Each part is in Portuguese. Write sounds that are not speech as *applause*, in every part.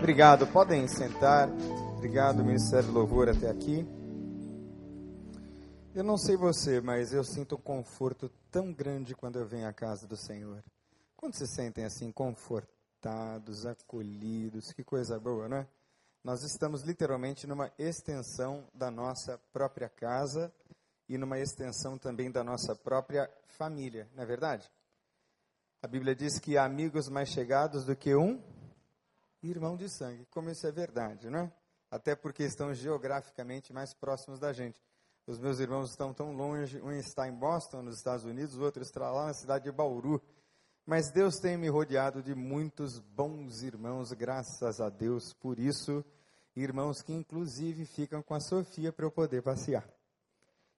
Obrigado, podem sentar. Obrigado, Ministério Louvor, até aqui. Eu não sei você, mas eu sinto um conforto tão grande quando eu venho à casa do Senhor. Quando se sentem assim, confortados, acolhidos, que coisa boa, não é? Nós estamos literalmente numa extensão da nossa própria casa e numa extensão também da nossa própria família, não é verdade? A Bíblia diz que há amigos mais chegados do que um irmão de sangue. Como isso é verdade, não é? Até porque estão geograficamente mais próximos da gente. Os meus irmãos estão tão longe, um está em Boston, nos Estados Unidos, o outro está lá na cidade de Bauru. Mas Deus tem me rodeado de muitos bons irmãos, graças a Deus por isso. Irmãos que inclusive ficam com a Sofia para eu poder passear.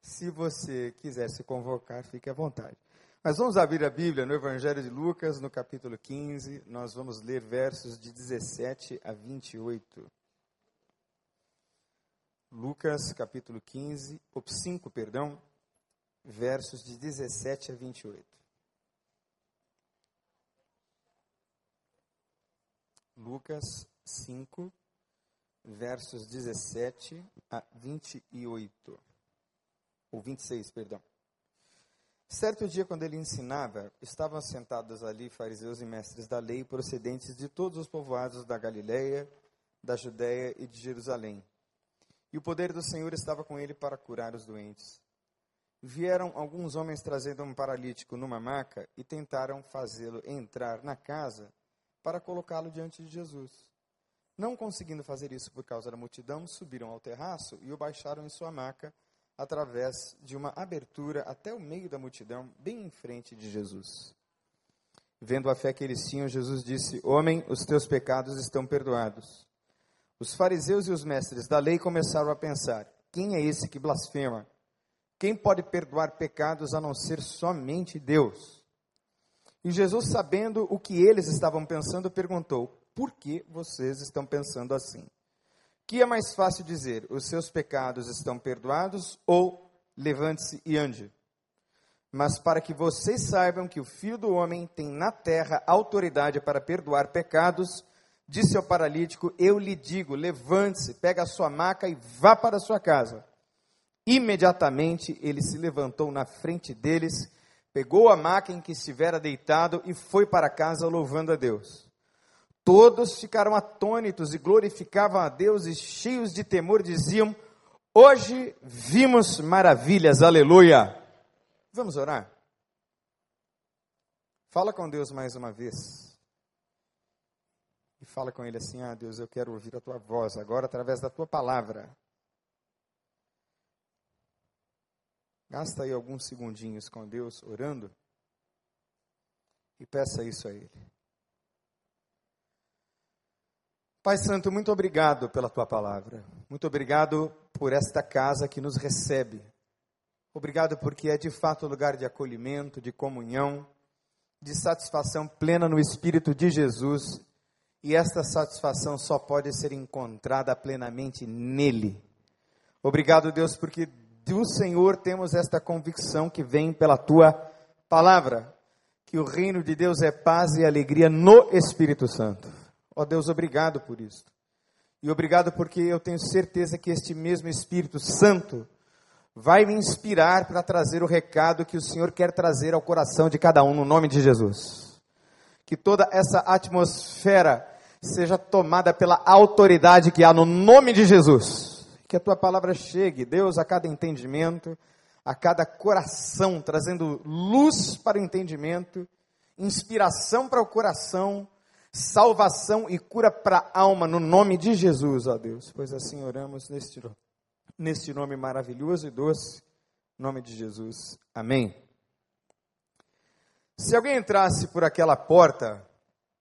Se você quiser se convocar, fique à vontade. Mas vamos abrir a Bíblia no Evangelho de Lucas, no capítulo 15. Nós vamos ler versos de 17 a 28. Lucas, capítulo 15, 5, perdão, versos de 17 a 28. Lucas 5, versos 17 a 28. Ou 26, perdão. Certo dia, quando ele ensinava, estavam sentados ali fariseus e mestres da lei, procedentes de todos os povoados da Galiléia, da Judéia e de Jerusalém. E o poder do Senhor estava com ele para curar os doentes. Vieram alguns homens trazendo um paralítico numa maca e tentaram fazê-lo entrar na casa para colocá-lo diante de Jesus. Não conseguindo fazer isso por causa da multidão, subiram ao terraço e o baixaram em sua maca através de uma abertura até o meio da multidão, bem em frente de Jesus. Vendo a fé que eles tinham, Jesus disse: Homem, os teus pecados estão perdoados. Os fariseus e os mestres da lei começaram a pensar: quem é esse que blasfema? Quem pode perdoar pecados a não ser somente Deus? E Jesus, sabendo o que eles estavam pensando, perguntou: Por que vocês estão pensando assim? Que é mais fácil dizer: os seus pecados estão perdoados ou levante-se e ande? Mas para que vocês saibam que o Filho do Homem tem na terra autoridade para perdoar pecados, disse ao paralítico: Eu lhe digo, levante-se, pega a sua maca e vá para a sua casa. Imediatamente ele se levantou na frente deles, pegou a maca em que estivera deitado e foi para casa louvando a Deus. Todos ficaram atônitos e glorificavam a Deus e cheios de temor diziam: Hoje vimos maravilhas, aleluia. Vamos orar? Fala com Deus mais uma vez. E fala com Ele assim: Ah, Deus, eu quero ouvir a tua voz agora através da tua palavra. Gasta aí alguns segundinhos com Deus orando e peça isso a Ele. Pai Santo, muito obrigado pela tua palavra. Muito obrigado por esta casa que nos recebe. Obrigado porque é de fato lugar de acolhimento, de comunhão, de satisfação plena no Espírito de Jesus. E esta satisfação só pode ser encontrada plenamente nele. Obrigado, Deus, porque do Senhor temos esta convicção que vem pela tua palavra, que o reino de Deus é paz e alegria no Espírito Santo. Ó Deus, obrigado por isso. E obrigado porque eu tenho certeza que este mesmo Espírito Santo vai me inspirar para trazer o recado que o Senhor quer trazer ao coração de cada um, no nome de Jesus. Que toda essa atmosfera seja tomada pela autoridade que há no nome de Jesus. Que a tua palavra chegue, Deus, a cada entendimento, a cada coração, trazendo luz para o entendimento, inspiração para o coração salvação e cura para a alma no nome de Jesus, ó Deus. Pois assim oramos neste, neste nome maravilhoso e doce, nome de Jesus. Amém. Se alguém entrasse por aquela porta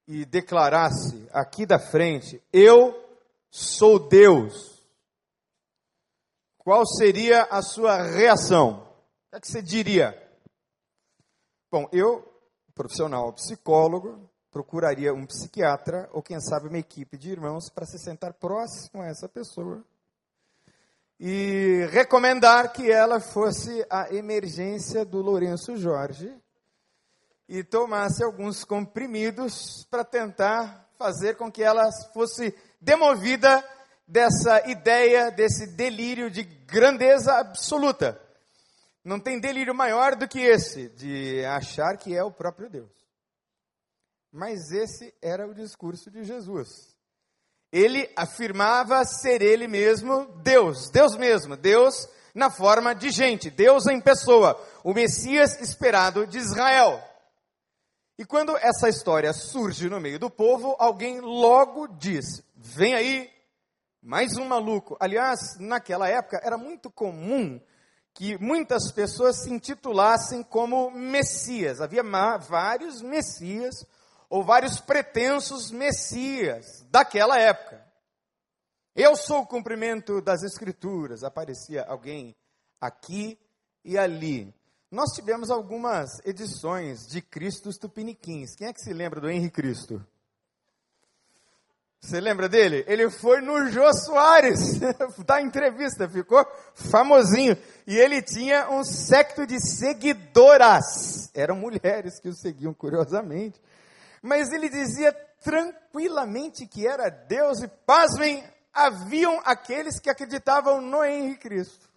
e declarasse aqui da frente: Eu sou Deus, qual seria a sua reação? O que, é que você diria? Bom, eu, profissional psicólogo, procuraria um psiquiatra ou, quem sabe, uma equipe de irmãos para se sentar próximo a essa pessoa e recomendar que ela fosse a emergência do Lourenço Jorge e tomasse alguns comprimidos para tentar fazer com que ela fosse demovida dessa ideia, desse delírio de grandeza absoluta. Não tem delírio maior do que esse, de achar que é o próprio Deus. Mas esse era o discurso de Jesus. Ele afirmava ser ele mesmo Deus, Deus mesmo, Deus na forma de gente, Deus em pessoa, o Messias esperado de Israel. E quando essa história surge no meio do povo, alguém logo diz: vem aí, mais um maluco. Aliás, naquela época era muito comum que muitas pessoas se intitulassem como Messias. Havia vários Messias ou vários pretensos messias daquela época. Eu sou o cumprimento das Escrituras, aparecia alguém aqui e ali. Nós tivemos algumas edições de Cristos Tupiniquins. Quem é que se lembra do Henrique Cristo? Você lembra dele? Ele foi no Jô Soares, *laughs* da entrevista, ficou famosinho. E ele tinha um secto de seguidoras. Eram mulheres que o seguiam, curiosamente. Mas ele dizia tranquilamente que era Deus e, pasmem, haviam aqueles que acreditavam no Henrique Cristo.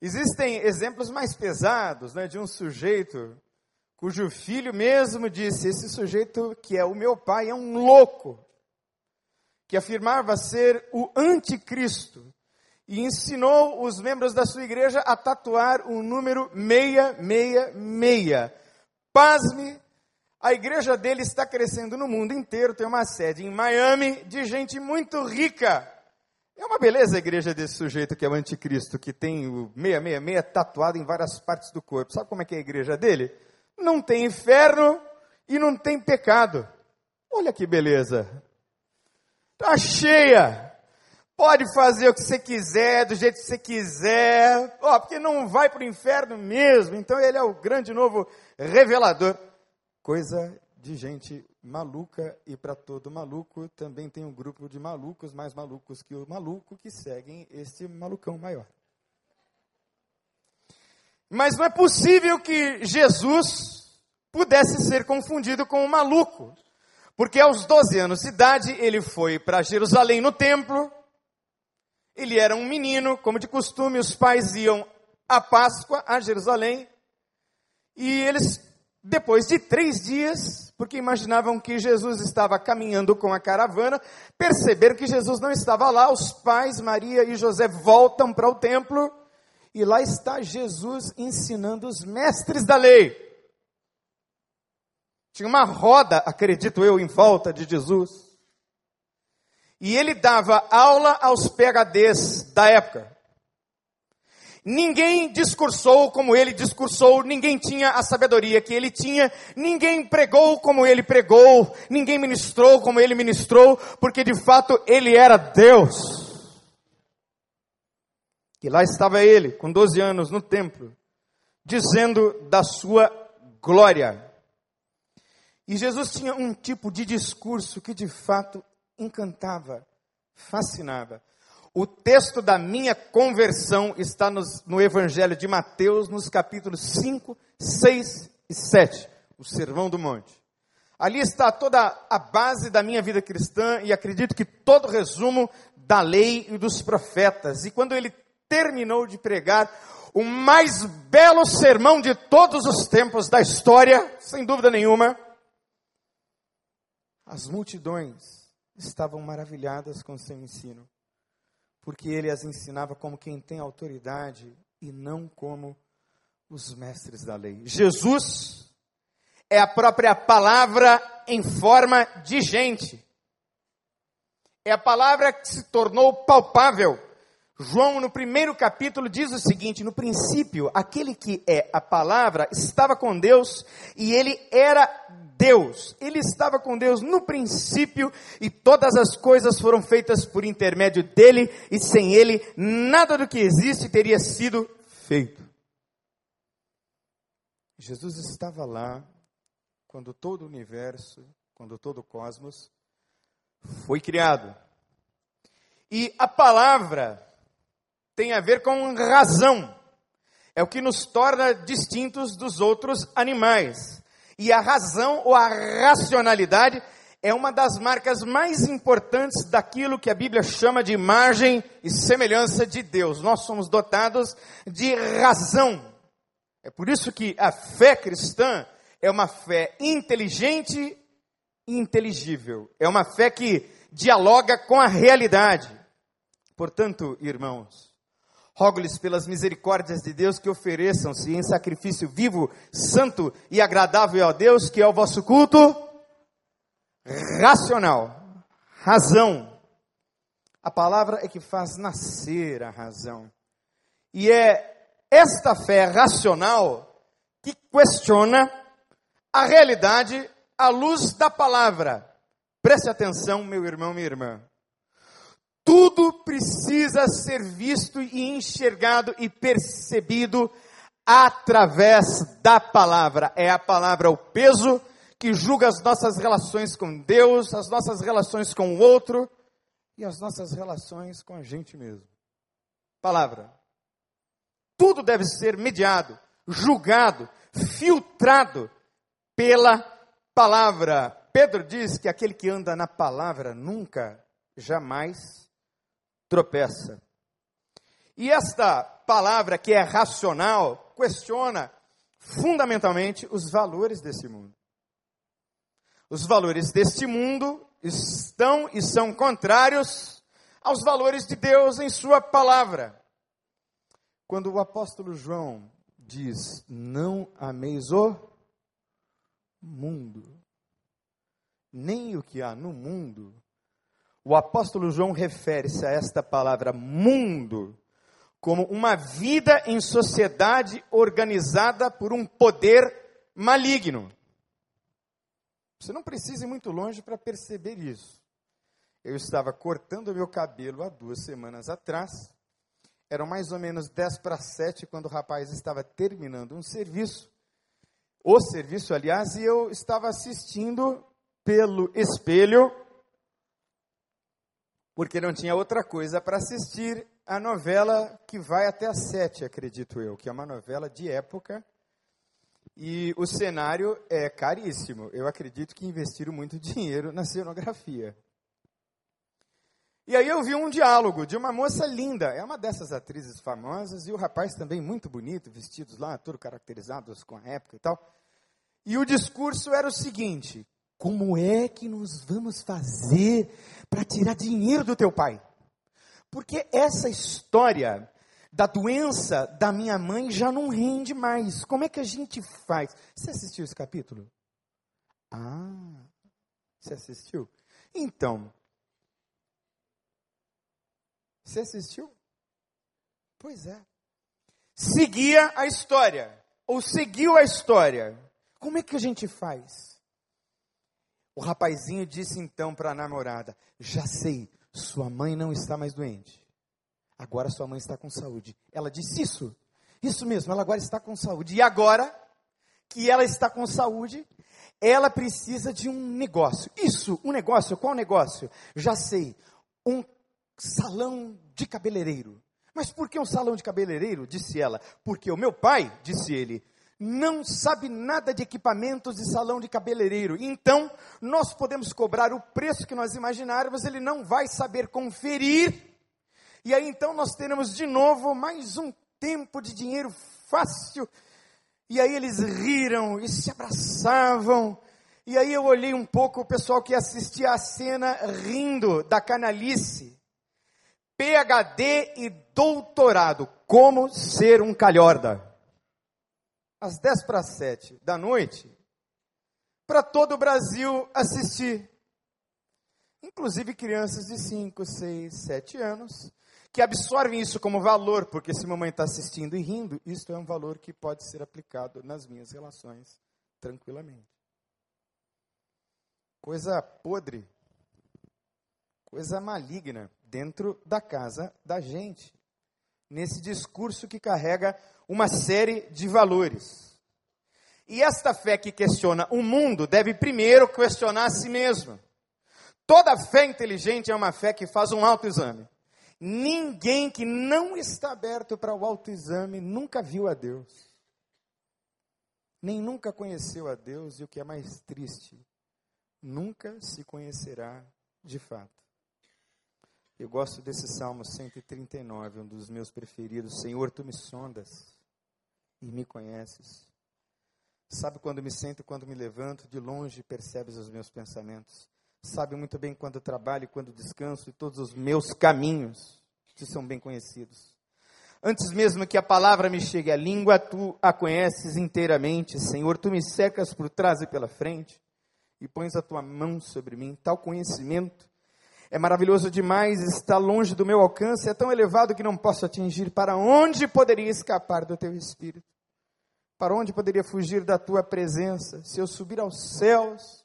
Existem exemplos mais pesados, né, de um sujeito cujo filho mesmo disse: Esse sujeito que é o meu pai é um louco, que afirmava ser o anticristo, e ensinou os membros da sua igreja a tatuar o número 666. Pasme, a igreja dele está crescendo no mundo inteiro, tem uma sede em Miami de gente muito rica. É uma beleza a igreja desse sujeito que é o anticristo, que tem o 666 tatuado em várias partes do corpo. Sabe como é que é a igreja dele? Não tem inferno e não tem pecado. Olha que beleza. Está cheia. Pode fazer o que você quiser, do jeito que você quiser. Ó, porque não vai para o inferno mesmo. Então ele é o grande novo revelador coisa de gente maluca e para todo maluco também tem um grupo de malucos mais malucos que o maluco que seguem este malucão maior. Mas não é possível que Jesus pudesse ser confundido com um maluco, porque aos 12 anos de idade ele foi para Jerusalém no templo. Ele era um menino, como de costume, os pais iam à Páscoa a Jerusalém e eles depois de três dias, porque imaginavam que Jesus estava caminhando com a caravana, perceberam que Jesus não estava lá, os pais, Maria e José, voltam para o templo, e lá está Jesus ensinando os mestres da lei. Tinha uma roda, acredito eu, em volta de Jesus. E ele dava aula aos PHDs da época. Ninguém discursou como ele discursou, ninguém tinha a sabedoria que ele tinha, ninguém pregou como ele pregou, ninguém ministrou como ele ministrou, porque de fato ele era Deus. E lá estava ele, com 12 anos, no templo, dizendo da sua glória. E Jesus tinha um tipo de discurso que de fato encantava, fascinava. O texto da minha conversão está nos, no Evangelho de Mateus, nos capítulos 5, 6 e 7, o Sermão do Monte. Ali está toda a base da minha vida cristã e acredito que todo o resumo da lei e dos profetas. E quando ele terminou de pregar o mais belo sermão de todos os tempos da história, sem dúvida nenhuma, as multidões estavam maravilhadas com seu ensino porque ele as ensinava como quem tem autoridade e não como os mestres da lei. Jesus é a própria palavra em forma de gente. É a palavra que se tornou palpável. João, no primeiro capítulo, diz o seguinte: no princípio, aquele que é a palavra estava com Deus e ele era Deus. Ele estava com Deus no princípio e todas as coisas foram feitas por intermédio dele e sem ele nada do que existe teria sido feito. Jesus estava lá quando todo o universo, quando todo o cosmos foi criado. E a palavra tem a ver com razão. É o que nos torna distintos dos outros animais. E a razão ou a racionalidade é uma das marcas mais importantes daquilo que a Bíblia chama de imagem e semelhança de Deus. Nós somos dotados de razão. É por isso que a fé cristã é uma fé inteligente e inteligível. É uma fé que dialoga com a realidade. Portanto, irmãos, rogo-lhes pelas misericórdias de Deus que ofereçam-se em sacrifício vivo, santo e agradável a Deus, que é o vosso culto racional, razão. A palavra é que faz nascer a razão. E é esta fé racional que questiona a realidade à luz da palavra. Preste atenção, meu irmão, minha irmã. Tudo precisa ser visto e enxergado e percebido através da palavra. É a palavra o peso que julga as nossas relações com Deus, as nossas relações com o outro e as nossas relações com a gente mesmo. Palavra. Tudo deve ser mediado, julgado, filtrado pela palavra. Pedro diz que aquele que anda na palavra nunca, jamais tropeça. E esta palavra que é racional questiona fundamentalmente os valores desse mundo. Os valores deste mundo estão e são contrários aos valores de Deus em Sua palavra. Quando o apóstolo João diz: Não ameis o mundo, nem o que há no mundo, o apóstolo João refere-se a esta palavra mundo como uma vida em sociedade organizada por um poder maligno. Você não precisa ir muito longe para perceber isso. Eu estava cortando meu cabelo há duas semanas atrás. Eram mais ou menos 10 para 7 quando o rapaz estava terminando um serviço. O serviço, aliás, e eu estava assistindo pelo espelho, porque não tinha outra coisa para assistir a novela que vai até às sete, acredito eu, que é uma novela de época e o cenário é caríssimo. Eu acredito que investiram muito *laughs* dinheiro na cenografia. E aí eu vi um diálogo de uma moça linda, é uma dessas atrizes famosas, e o rapaz também muito bonito, vestidos lá, tudo caracterizados com a época e tal. E o discurso era o seguinte: como é que nós vamos fazer para tirar dinheiro do teu pai? Porque essa história da doença da minha mãe já não rende mais. Como é que a gente faz? Você assistiu esse capítulo? Ah, você assistiu? Então, você assistiu? Pois é. Seguia a história, ou seguiu a história. Como é que a gente faz? O rapazinho disse então para a namorada: Já sei, sua mãe não está mais doente. Agora sua mãe está com saúde. Ela disse isso. Isso mesmo, ela agora está com saúde. E agora que ela está com saúde, ela precisa de um negócio. Isso, um negócio, qual negócio? Já sei, um salão de cabeleireiro. Mas por que um salão de cabeleireiro? Disse ela. Porque o meu pai, disse ele, não sabe nada de equipamentos de salão de cabeleireiro. Então, nós podemos cobrar o preço que nós imaginarmos, ele não vai saber conferir e aí então nós teremos de novo mais um tempo de dinheiro fácil. E aí eles riram e se abraçavam. E aí eu olhei um pouco o pessoal que assistia a cena rindo da canalice. PhD e doutorado, como ser um calhorda. Às 10 para 7 da noite, para todo o Brasil assistir. Inclusive crianças de 5, 6, 7 anos, que absorvem isso como valor, porque se mamãe está assistindo e rindo, isso é um valor que pode ser aplicado nas minhas relações tranquilamente. Coisa podre, coisa maligna dentro da casa da gente, nesse discurso que carrega uma série de valores. E esta fé que questiona o mundo deve primeiro questionar a si mesma. Toda fé inteligente é uma fé que faz um autoexame. Ninguém que não está aberto para o autoexame nunca viu a Deus. Nem nunca conheceu a Deus, e o que é mais triste, nunca se conhecerá de fato. Eu gosto desse Salmo 139, um dos meus preferidos. Senhor, tu me sondas e me conheces. Sabe quando me sento e quando me levanto, de longe percebes os meus pensamentos. Sabe muito bem quando trabalho e quando descanso, e todos os meus caminhos te são bem conhecidos. Antes mesmo que a palavra me chegue à língua, tu a conheces inteiramente. Senhor, tu me secas por trás e pela frente e pões a tua mão sobre mim. Tal conhecimento é maravilhoso demais, está longe do meu alcance, é tão elevado que não posso atingir. Para onde poderia escapar do teu espírito? Para onde poderia fugir da tua presença? Se eu subir aos céus,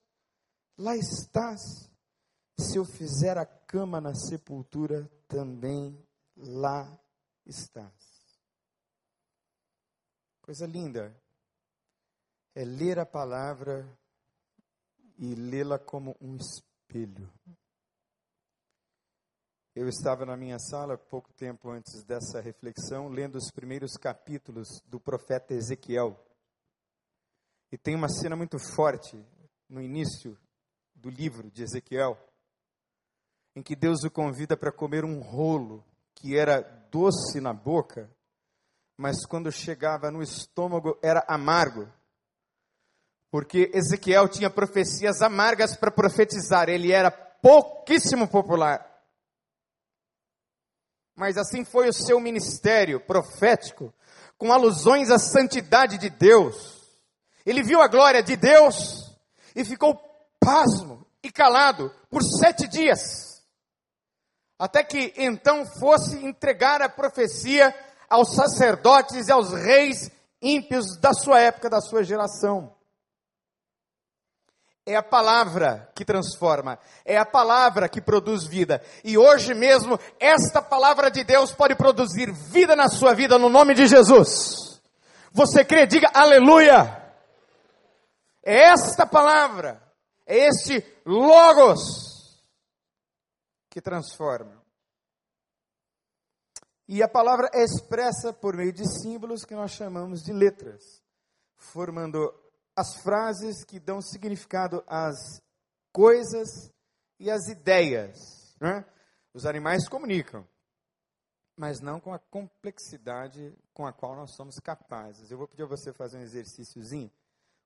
lá estás. Se eu fizer a cama na sepultura, também lá estás. Coisa linda é ler a palavra e lê-la como um espelho. Eu estava na minha sala pouco tempo antes dessa reflexão, lendo os primeiros capítulos do profeta Ezequiel. E tem uma cena muito forte no início do livro de Ezequiel, em que Deus o convida para comer um rolo que era doce na boca, mas quando chegava no estômago era amargo. Porque Ezequiel tinha profecias amargas para profetizar, ele era pouquíssimo popular. Mas assim foi o seu ministério profético, com alusões à santidade de Deus. Ele viu a glória de Deus e ficou pasmo e calado por sete dias, até que então fosse entregar a profecia aos sacerdotes e aos reis ímpios da sua época, da sua geração. É a palavra que transforma, é a palavra que produz vida. E hoje mesmo, esta palavra de Deus pode produzir vida na sua vida, no nome de Jesus. Você crê? Diga aleluia. É esta palavra, é este Logos que transforma. E a palavra é expressa por meio de símbolos que nós chamamos de letras, formando as frases que dão significado às coisas e às ideias. Né? Os animais comunicam, mas não com a complexidade com a qual nós somos capazes. Eu vou pedir a você fazer um exercíciozinho.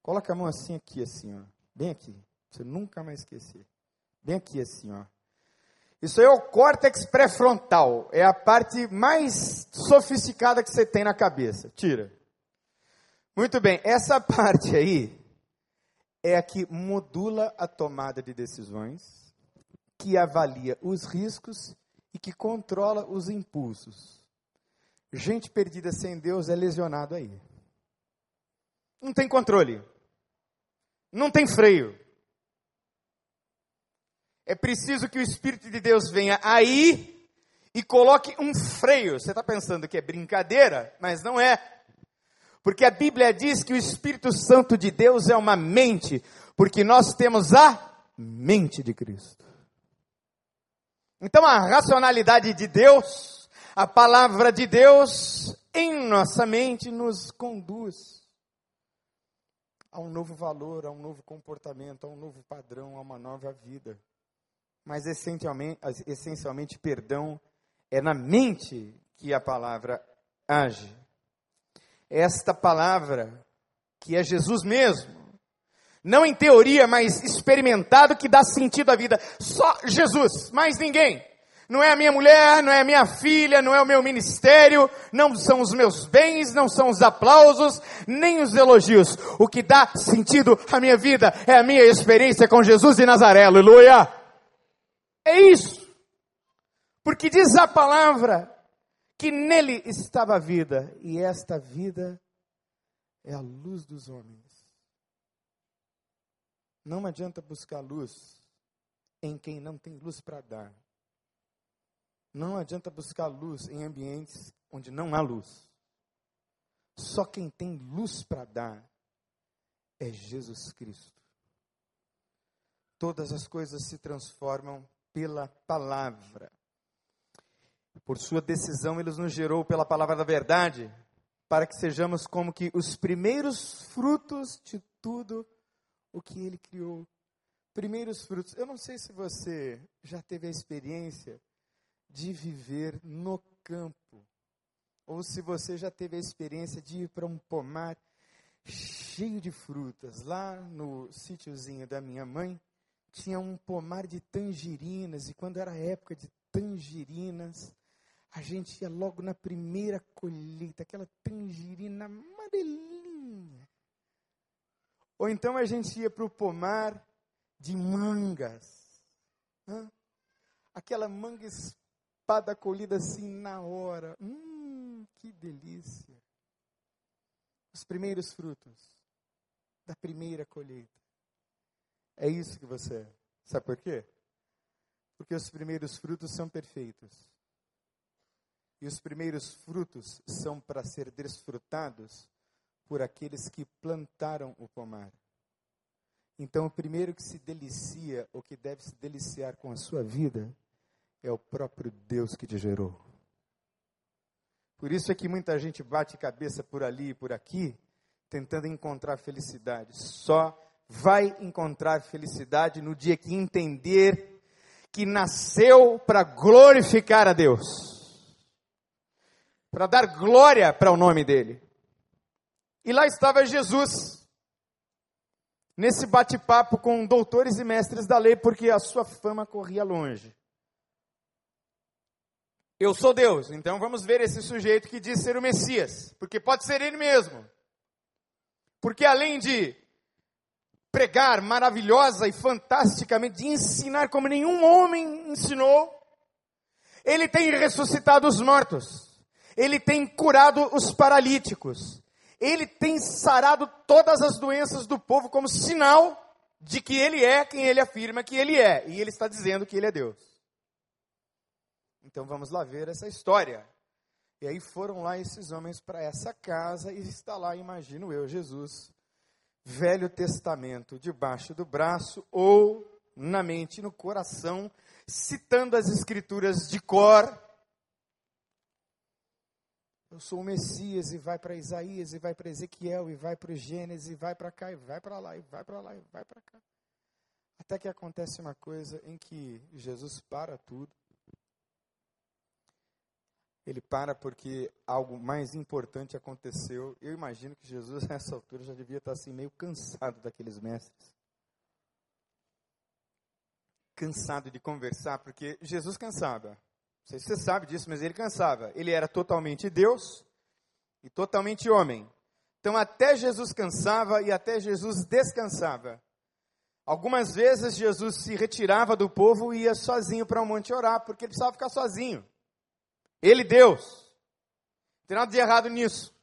Coloca a mão assim aqui, assim, ó, bem aqui. Você nunca mais esquecer. Bem aqui, assim, ó. Isso aí é o córtex pré-frontal. É a parte mais sofisticada que você tem na cabeça. Tira. Muito bem, essa *laughs* parte aí é a que modula a tomada de decisões, que avalia os riscos e que controla os impulsos. Gente perdida sem Deus é lesionado aí. Não tem controle. Não tem freio. É preciso que o Espírito de Deus venha aí e coloque um freio. Você está pensando que é brincadeira, mas não é. Porque a Bíblia diz que o Espírito Santo de Deus é uma mente, porque nós temos a mente de Cristo. Então a racionalidade de Deus, a palavra de Deus em nossa mente nos conduz a um novo valor, a um novo comportamento, a um novo padrão, a uma nova vida. Mas essencialmente, essencialmente perdão é na mente que a palavra age esta palavra, que é Jesus mesmo, não em teoria, mas experimentado, que dá sentido à vida. Só Jesus, mais ninguém. Não é a minha mulher, não é a minha filha, não é o meu ministério, não são os meus bens, não são os aplausos, nem os elogios. O que dá sentido à minha vida é a minha experiência com Jesus de Nazaré, aleluia. É isso. Porque diz a palavra que nele estava a vida, e esta vida é a luz dos homens. Não adianta buscar luz em quem não tem luz para dar. Não adianta buscar luz em ambientes onde não há luz. Só quem tem luz para dar é Jesus Cristo. Todas as coisas se transformam pela palavra. Por sua decisão, ele nos gerou pela palavra da verdade, para que sejamos como que os primeiros frutos de tudo o que ele criou. Primeiros frutos. Eu não sei se você já teve a experiência de viver no campo, ou se você já teve a experiência de ir para um pomar cheio de frutas. Lá no sítiozinho da minha mãe, tinha um pomar de tangerinas, e quando era época de tangerinas, a gente ia logo na primeira colheita, aquela tangerina amarelinha. Ou então a gente ia para o pomar de mangas. Hã? Aquela manga espada colhida assim na hora. Hum, que delícia. Os primeiros frutos da primeira colheita. É isso que você é. Sabe por quê? Porque os primeiros frutos são perfeitos. E os primeiros frutos são para ser desfrutados por aqueles que plantaram o pomar. Então, o primeiro que se delicia, ou que deve se deliciar com a sua vida, é o próprio Deus que te gerou. Por isso é que muita gente bate cabeça por ali e por aqui, tentando encontrar felicidade. Só vai encontrar felicidade no dia que entender que nasceu para glorificar a Deus para dar glória para o nome dele. E lá estava Jesus, nesse bate-papo com doutores e mestres da lei, porque a sua fama corria longe. Eu sou Deus, então vamos ver esse sujeito que diz ser o Messias, porque pode ser ele mesmo. Porque além de pregar maravilhosa e fantasticamente, de ensinar como nenhum homem ensinou, ele tem ressuscitado os mortos ele tem curado os paralíticos, ele tem sarado todas as doenças do povo como sinal de que ele é quem ele afirma que ele é, e ele está dizendo que ele é Deus. Então vamos lá ver essa história. E aí foram lá esses homens para essa casa e está lá, imagino eu, Jesus, Velho Testamento debaixo do braço ou na mente, no coração, citando as escrituras de cor eu sou o Messias, e vai para Isaías, e vai para Ezequiel, e vai para Gênesis, e vai para cá, e vai para lá, e vai para lá, e vai para cá. Até que acontece uma coisa em que Jesus para tudo. Ele para porque algo mais importante aconteceu. Eu imagino que Jesus, *laughs* nessa altura, já devia estar assim, meio cansado daqueles mestres. Cansado de conversar, porque Jesus cansava. Não sei se você sabe disso, mas ele cansava. Ele era totalmente Deus e totalmente homem. Então, até Jesus cansava e até Jesus descansava. Algumas vezes Jesus se retirava do povo e ia sozinho para o um monte orar, porque ele precisava ficar sozinho. Ele, Deus. Não tem nada de errado nisso.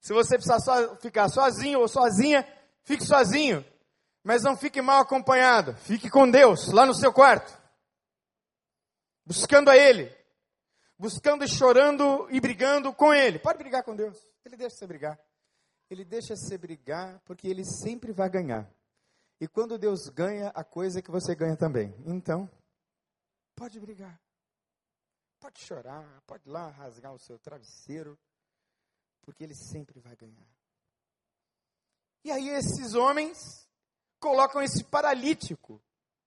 Se você precisar so, ficar sozinho ou sozinha, fique sozinho. Mas não fique mal acompanhado. Fique com Deus, lá no seu quarto buscando a Ele, buscando e chorando e brigando com Ele. Pode brigar com Deus, Ele deixa você brigar. Ele deixa você brigar porque Ele sempre vai ganhar. E quando Deus ganha, a coisa é que você ganha também. Então, pode brigar. Pode chorar, pode lá rasgar o seu travesseiro, porque ele sempre vai ganhar. E aí esses homens colocam esse paralítico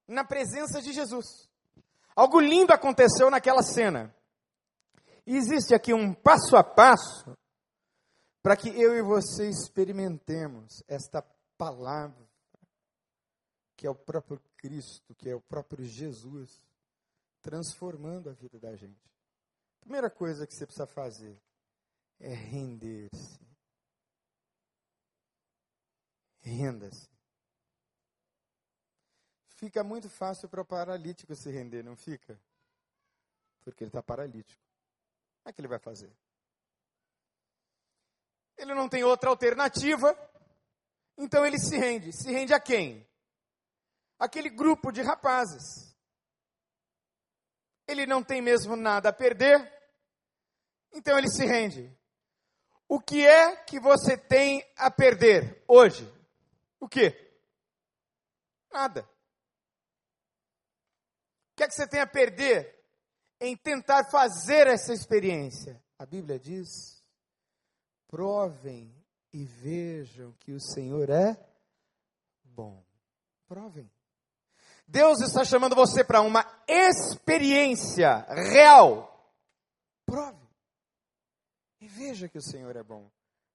na presença de Jesus. Algo lindo aconteceu naquela cena. E existe aqui um passo a passo para que eu e você experimentemos esta palavra, que é o próprio Cristo, que é o próprio Jesus, transformando a vida da gente. Primeira coisa que você precisa fazer é render-se. Renda-se. Fica muito fácil para o paralítico se render, não fica? Porque ele está paralítico. Como é que ele vai fazer? Ele não tem outra alternativa, então ele se rende. Se rende a quem? Aquele grupo de rapazes. Ele não tem mesmo nada a perder, então ele se rende. O que é que você tem a perder hoje? O que? Nada. O que é que você tem a perder em tentar fazer essa experiência? A Bíblia diz: provem e vejam que o Senhor é bom. Provem. Deus está chamando você para uma experiência real. Prove. E veja que o Senhor é bom.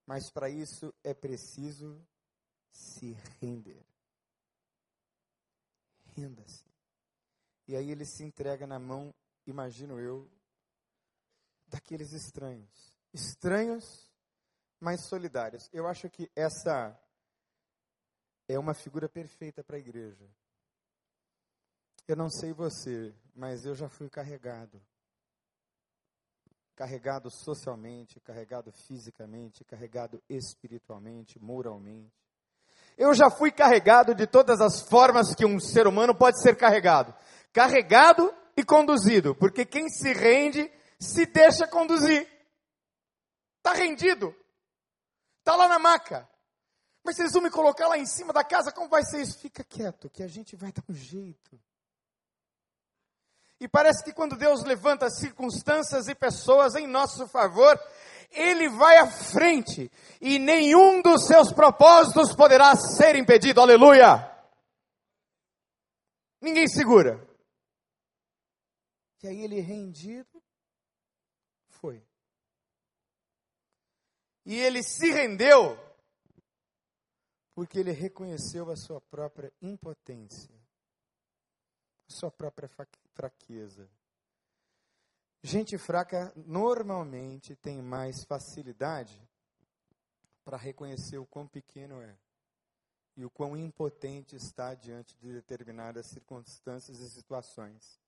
Mas para isso é preciso se render. Renda-se. E aí ele se entrega na mão, imagino eu, daqueles estranhos. Estranhos, mas solidários. Eu acho que essa é uma figura perfeita para a igreja. Eu não sei você, mas eu já fui carregado. Carregado socialmente, carregado fisicamente, carregado espiritualmente, moralmente. Eu já fui carregado de todas as formas que um ser humano pode ser carregado. Carregado e conduzido, porque quem se rende se deixa conduzir. Está rendido. Está lá na maca. Mas vocês vão me colocar lá em cima da casa, como vai ser isso? Fica quieto, que a gente vai dar um jeito. E parece que quando Deus levanta circunstâncias e pessoas em nosso favor, ele vai à frente e nenhum dos seus propósitos poderá ser impedido. Aleluia! Ninguém segura. E aí ele rendido foi. E ele se rendeu porque ele reconheceu a sua própria impotência, a sua própria fraqueza. Gente fraca normalmente tem mais facilidade para reconhecer o quão pequeno é e o quão impotente está diante de determinadas circunstâncias e situações.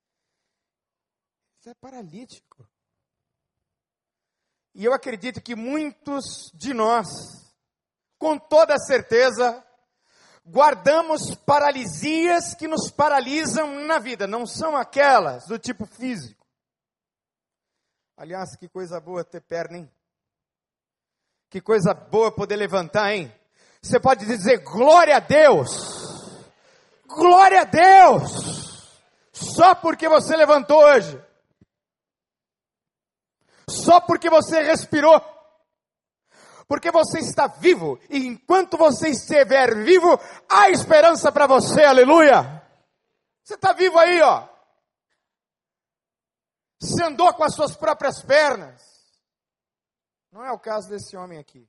Isso é paralítico. E eu acredito que muitos de nós, com toda certeza, guardamos paralisias que nos paralisam na vida, não são aquelas do tipo físico Aliás, que coisa boa ter perna, hein? Que coisa boa poder levantar, hein? Você pode dizer glória a Deus. Glória a Deus. Só porque você levantou hoje. Só porque você respirou. Porque você está vivo. E enquanto você estiver vivo, há esperança para você. Aleluia. Você está vivo aí, ó. Você andou com as suas próprias pernas. Não é o caso desse homem aqui.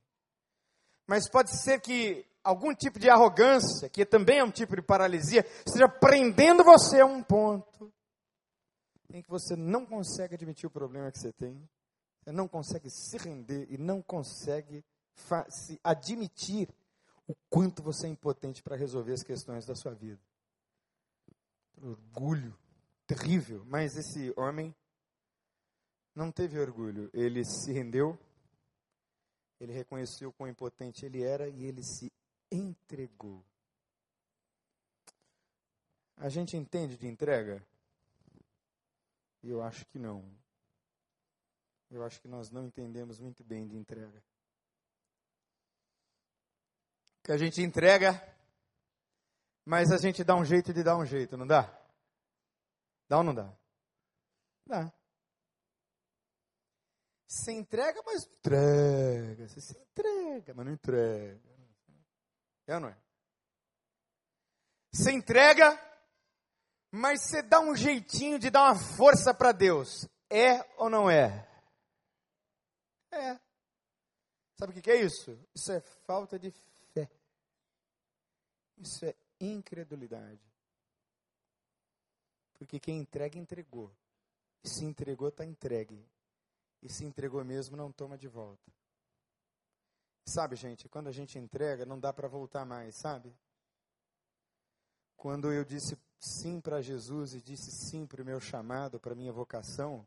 Mas pode ser que algum tipo de arrogância, que também é um tipo de paralisia, esteja prendendo você a um ponto em que você não consegue admitir o problema que você tem, não consegue se render e não consegue se admitir o quanto você é impotente para resolver as questões da sua vida. Orgulho terrível, mas esse homem não teve orgulho, ele se rendeu, ele reconheceu quão impotente ele era e ele se entregou. A gente entende de entrega? Eu acho que não. Eu acho que nós não entendemos muito bem de entrega. Que a gente entrega, mas a gente dá um jeito de dar um jeito, não dá? Dá ou não dá? Dá. Você entrega, mas não entrega. Você se entrega, mas não entrega. É ou não é? Você entrega, mas você dá um jeitinho de dar uma força para Deus. É ou não é? É. Sabe o que é isso? Isso é falta de fé. Isso é incredulidade. Porque quem entrega, entregou. E se entregou, está entregue e se entregou mesmo, não toma de volta. Sabe, gente, quando a gente entrega, não dá para voltar mais, sabe? Quando eu disse sim para Jesus e disse sim para o meu chamado, para a minha vocação,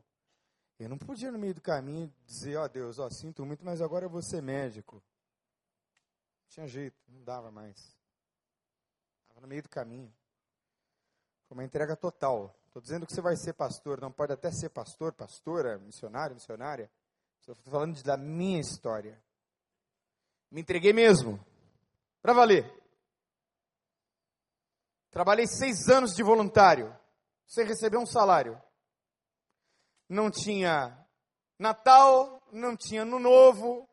eu não podia no meio do caminho dizer, ó oh, Deus, ó, oh, sinto muito, mas agora eu vou ser médico. Não tinha jeito, não dava mais. Estava no meio do caminho. Foi uma entrega total. Estou dizendo que você vai ser pastor, não pode até ser pastor, pastora, missionário, missionária. Estou falando da minha história. Me entreguei mesmo, para valer. Trabalhei seis anos de voluntário, sem receber um salário. Não tinha Natal, não tinha Ano Novo,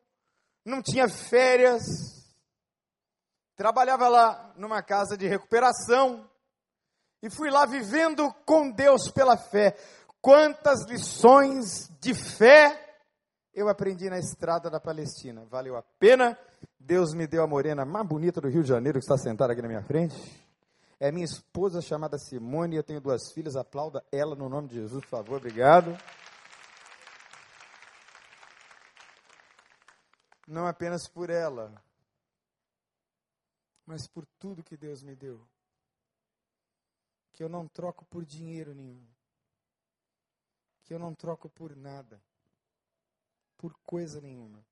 não tinha férias. Trabalhava lá numa casa de recuperação E fui lá vivendo com Deus pela fé. Quantas lições de fé eu aprendi na estrada da Palestina. Valeu a pena. Deus me deu a morena mais bonita do Rio de Janeiro que está sentada aqui na minha frente. É minha esposa chamada Simone. Eu tenho duas filhas. Aplauda ela no nome de Jesus, por favor. Obrigado. Não apenas por ela, mas por tudo que Deus me deu. Que eu não troco por dinheiro nenhum. Que eu não troco por nada por coisa nenhuma.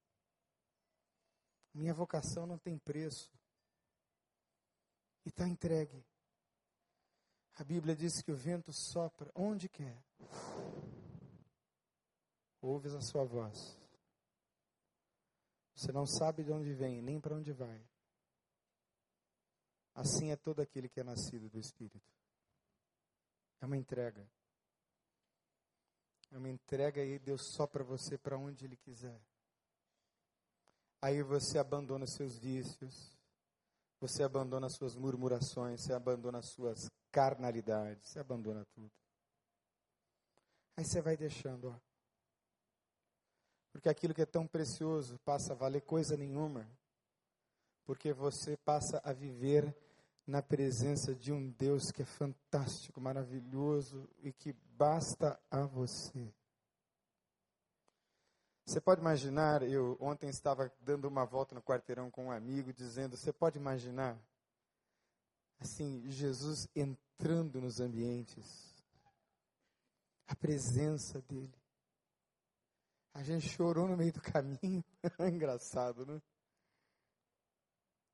Minha vocação não tem preço. E está entregue. A Bíblia diz que o vento sopra onde quer. Ouves a sua voz. Você não sabe de onde vem, nem para onde vai. Assim é todo aquele que é nascido do Espírito. É uma entrega. É uma entrega e Deus só para você para onde Ele quiser. Aí você abandona seus vícios, você abandona suas murmurações, você abandona suas carnalidades, você abandona tudo. Aí você vai deixando, ó. Porque aquilo que é tão precioso passa a valer coisa nenhuma. Porque você passa a viver na presença de um Deus que é fantástico, maravilhoso e que basta a você. Você pode imaginar, eu ontem estava dando uma volta no quarteirão com um amigo, dizendo: você pode imaginar, assim, Jesus entrando nos ambientes, a presença dele. A gente chorou no meio do caminho, *laughs* engraçado, né?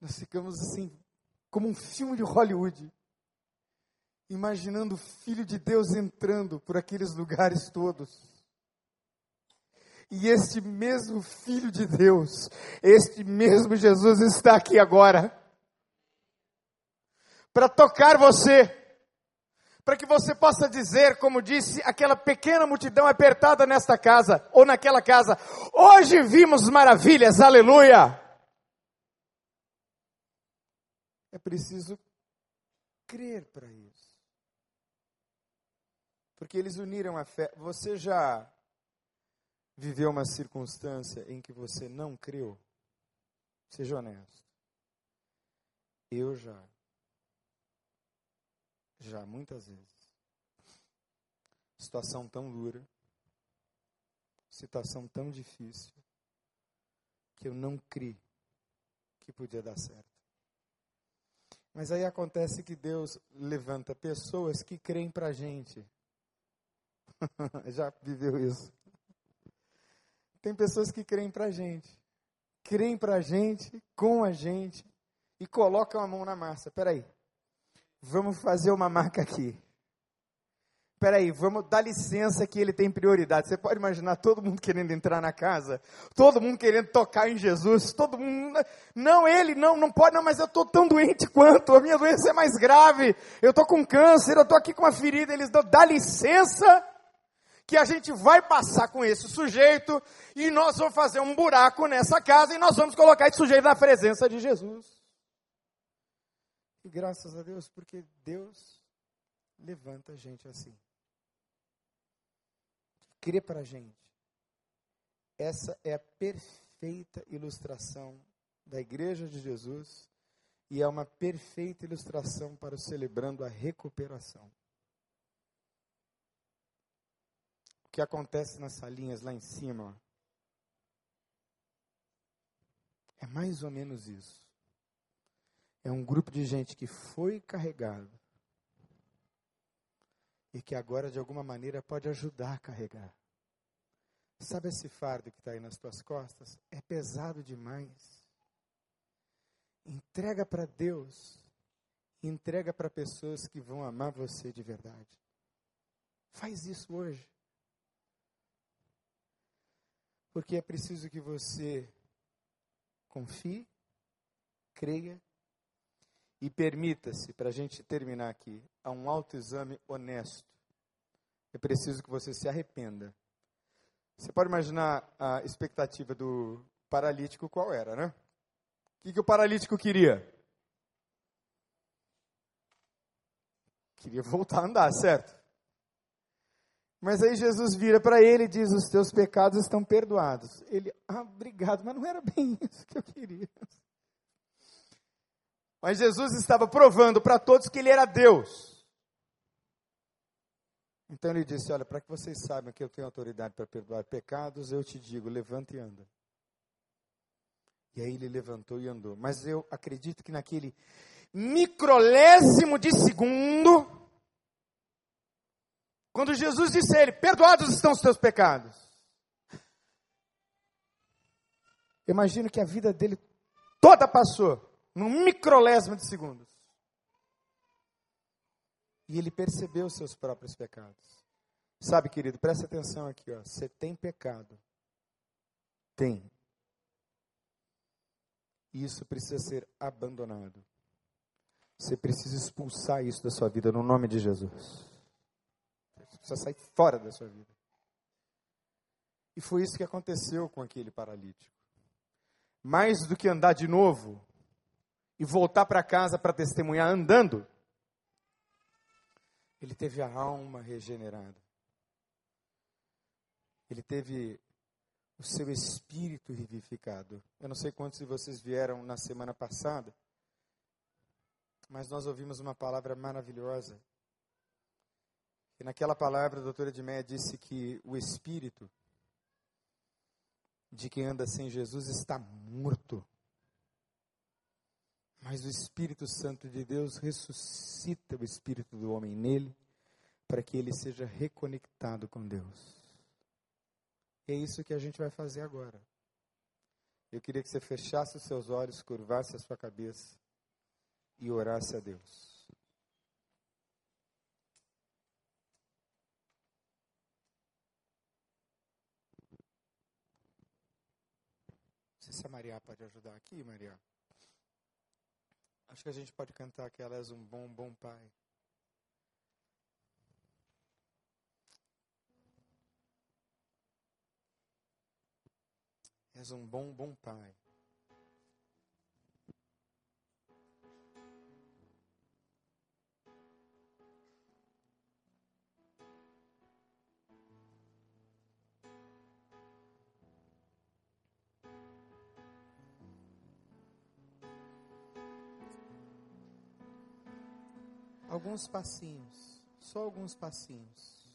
Nós ficamos assim, como um filme de Hollywood, imaginando o Filho de Deus entrando por aqueles lugares todos. E este mesmo Filho de Deus, este mesmo Jesus está aqui agora para tocar você, para que você possa dizer, como disse aquela pequena multidão apertada nesta casa ou naquela casa: hoje vimos maravilhas, aleluia. É preciso crer para isso. Porque eles uniram a fé. Você já viveu uma circunstância em que você não creu? Seja honesto. Eu já. Já, muitas vezes. Situação tão dura, situação tão difícil, que eu não criei que podia dar certo. Mas aí acontece que Deus levanta pessoas que creem para a gente. *laughs* Já viveu isso. Tem pessoas que creem para a gente. Creem para a gente, com a gente, e colocam a mão na massa. Peraí, vamos fazer uma marca aqui peraí, vamos dar licença que ele tem prioridade. Você pode imaginar todo mundo querendo entrar na casa, todo mundo querendo tocar em Jesus, todo mundo, não, ele, não, não pode, não, mas eu estou tão doente quanto, a minha doença é mais grave, eu estou com câncer, eu estou aqui com uma ferida, eles dão, dá licença que a gente vai passar com esse sujeito e nós vamos fazer um buraco nessa casa e nós vamos colocar esse sujeito na presença de Jesus. E graças a Deus, porque Deus levanta a gente assim crê para a gente. Essa é a perfeita ilustração da Igreja de Jesus e é uma perfeita ilustração para o celebrando a recuperação. O que acontece nas salinhas lá em cima é mais ou menos isso. É um grupo de gente que foi carregado e que agora de alguma maneira pode ajudar a carregar. Sabe esse fardo que está aí nas tuas costas? É pesado demais. Entrega para Deus. Entrega para pessoas que vão amar você de verdade. Faz isso hoje. Porque é preciso que você confie, creia e permita-se, para a gente terminar aqui, a um autoexame honesto. É preciso que você se arrependa. Você pode imaginar a expectativa do paralítico qual era, né? O que, que o paralítico queria? queria voltar a andar, certo? Mas aí Jesus vira para ele e diz: Os teus pecados estão perdoados. Ele, ah, obrigado, mas não era bem isso que eu queria. Mas Jesus estava provando para todos que ele era Deus. Então ele disse: Olha, para que vocês saibam que eu tenho autoridade para perdoar pecados, eu te digo: levanta e anda. E aí ele levantou e andou. Mas eu acredito que naquele microlésimo de segundo, quando Jesus disse a ele: Perdoados estão os teus pecados. Imagino que a vida dele toda passou num microlésimo de segundos. E ele percebeu os seus próprios pecados. Sabe, querido, presta atenção aqui, ó. Você tem pecado. Tem. Isso precisa ser abandonado. Você precisa expulsar isso da sua vida no nome de Jesus. Você precisa sair fora da sua vida. E foi isso que aconteceu com aquele paralítico. Mais do que andar de novo e voltar para casa para testemunhar andando, ele teve a alma regenerada. Ele teve o seu espírito revivificado. Eu não sei quantos de vocês vieram na semana passada, mas nós ouvimos uma palavra maravilhosa. E naquela palavra a doutora Edmeia disse que o espírito de quem anda sem Jesus está morto. Mas o Espírito Santo de Deus ressuscita o espírito do homem nele, para que ele seja reconectado com Deus. É isso que a gente vai fazer agora. Eu queria que você fechasse os seus olhos, curvasse a sua cabeça e orasse a Deus. Não sei se a Maria pode ajudar aqui, Maria. Acho que a gente pode cantar que ela és um bom, bom pai. És um bom, bom pai. Alguns passinhos, só alguns passinhos.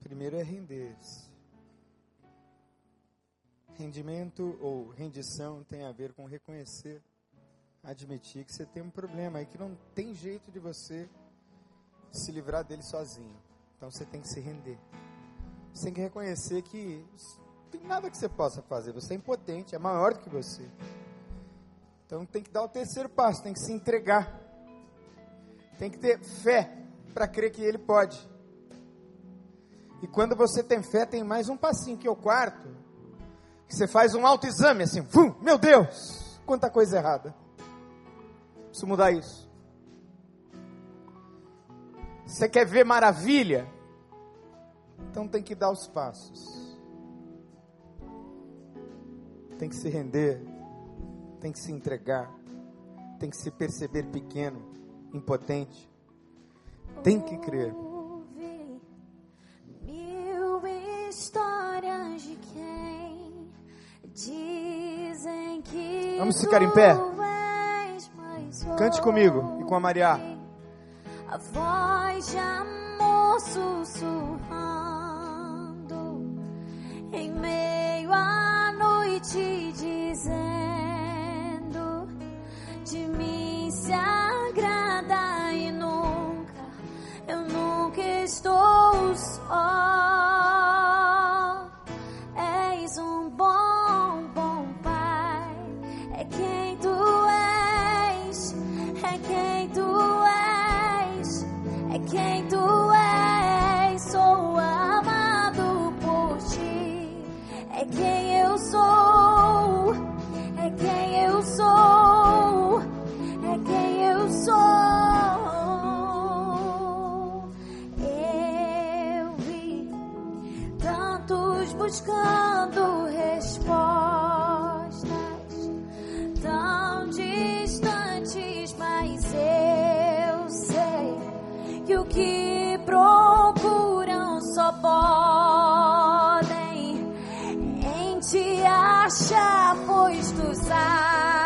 Primeiro é render-se. Rendimento ou rendição tem a ver com reconhecer, admitir que você tem um problema e que não tem jeito de você se livrar dele sozinho. Então você tem que se render. Você tem que reconhecer que não tem nada que você possa fazer. Você é impotente, é maior do que você. Então tem que dar o terceiro passo, tem que se entregar. Tem que ter fé para crer que ele pode. E quando você tem fé, tem mais um passinho, que é o quarto. Que você faz um autoexame assim, Fum, meu Deus, quanta coisa errada. Preciso mudar isso. Você quer ver maravilha? Então tem que dar os passos. Tem que se render, tem que se entregar, tem que se perceber pequeno impotente. Tem que crer. Mil histórias de quem dizem que Vamos ficar em pé. Cante comigo e com a Maria. A voz de amor sussurrando em meio à noite dizendo de mim estou só. te acha, pois tu sabes.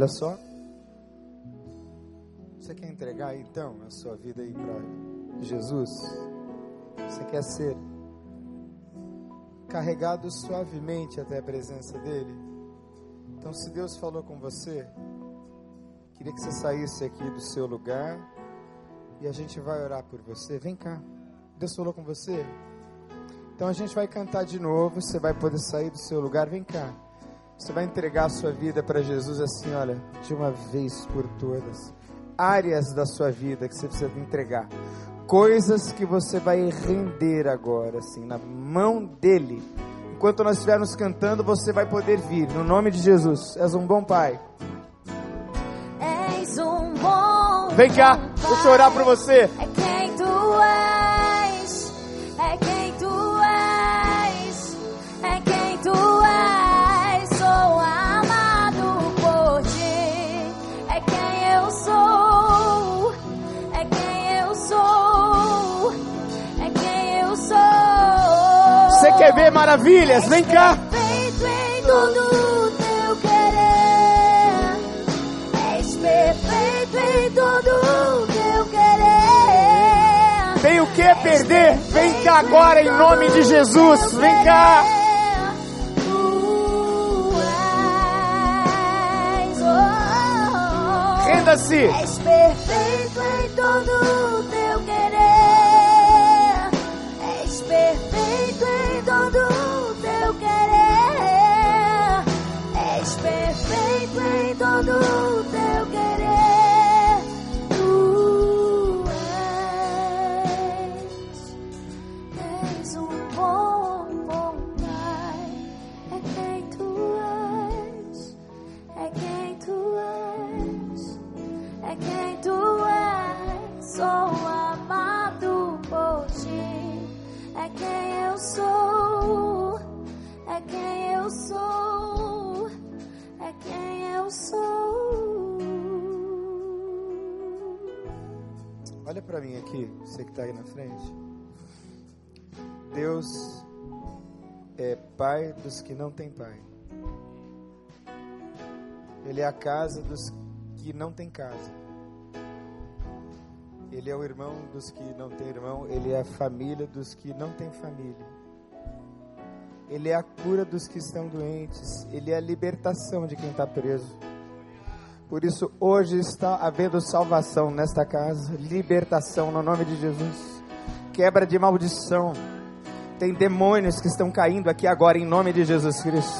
Olha só. Você quer entregar então a sua vida aí para Jesus? Você quer ser carregado suavemente até a presença dele? Então, se Deus falou com você, queria que você saísse aqui do seu lugar e a gente vai orar por você. Vem cá. Deus falou com você? Então a gente vai cantar de novo, você vai poder sair do seu lugar. Vem cá. Você vai entregar a sua vida para Jesus assim, olha, de uma vez por todas. Áreas da sua vida que você precisa entregar. Coisas que você vai render agora, assim, na mão dele. Enquanto nós estivermos cantando, você vai poder vir. No nome de Jesus. És um bom pai. És um bom. Vem cá, deixa eu orar por você. Ver maravilhas? Vem cá. Perfeito em todo teu querer. És perfeito em todo teu querer. Tem o que perder? Vem cá agora em nome de Jesus. Vem cá. Renda-se. És perfeito em todo teu para mim aqui, você que está aí na frente. Deus é pai dos que não têm pai. Ele é a casa dos que não têm casa. Ele é o irmão dos que não têm irmão. Ele é a família dos que não têm família. Ele é a cura dos que estão doentes. Ele é a libertação de quem está preso. Por isso, hoje está havendo salvação nesta casa, libertação no nome de Jesus, quebra de maldição. Tem demônios que estão caindo aqui agora em nome de Jesus Cristo.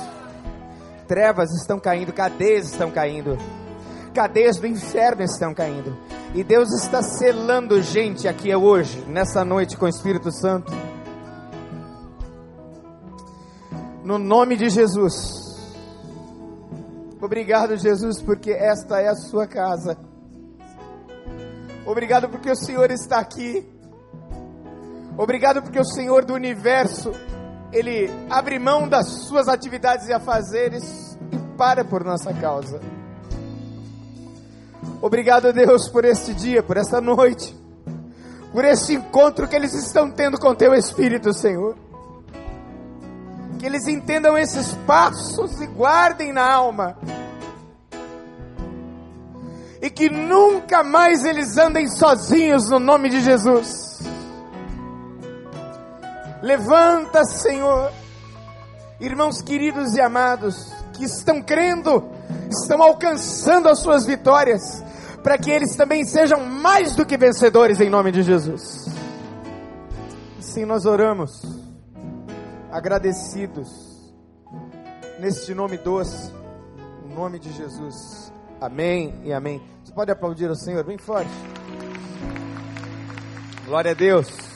Trevas estão caindo, cadeias estão caindo, cadeias do inferno estão caindo. E Deus está selando gente aqui hoje, nessa noite, com o Espírito Santo. No nome de Jesus. Obrigado, Jesus, porque esta é a sua casa. Obrigado porque o Senhor está aqui. Obrigado porque o Senhor do universo, Ele abre mão das suas atividades e afazeres e para por nossa causa. Obrigado, Deus, por este dia, por esta noite, por este encontro que eles estão tendo com Teu Espírito, Senhor. Que eles entendam esses passos e guardem na alma. E que nunca mais eles andem sozinhos no nome de Jesus. Levanta, Senhor, irmãos queridos e amados, que estão crendo, estão alcançando as suas vitórias, para que eles também sejam mais do que vencedores em nome de Jesus. Sim, nós oramos, agradecidos, neste nome doce, no nome de Jesus. Amém e amém. Você pode aplaudir o Senhor bem forte. Glória a Deus.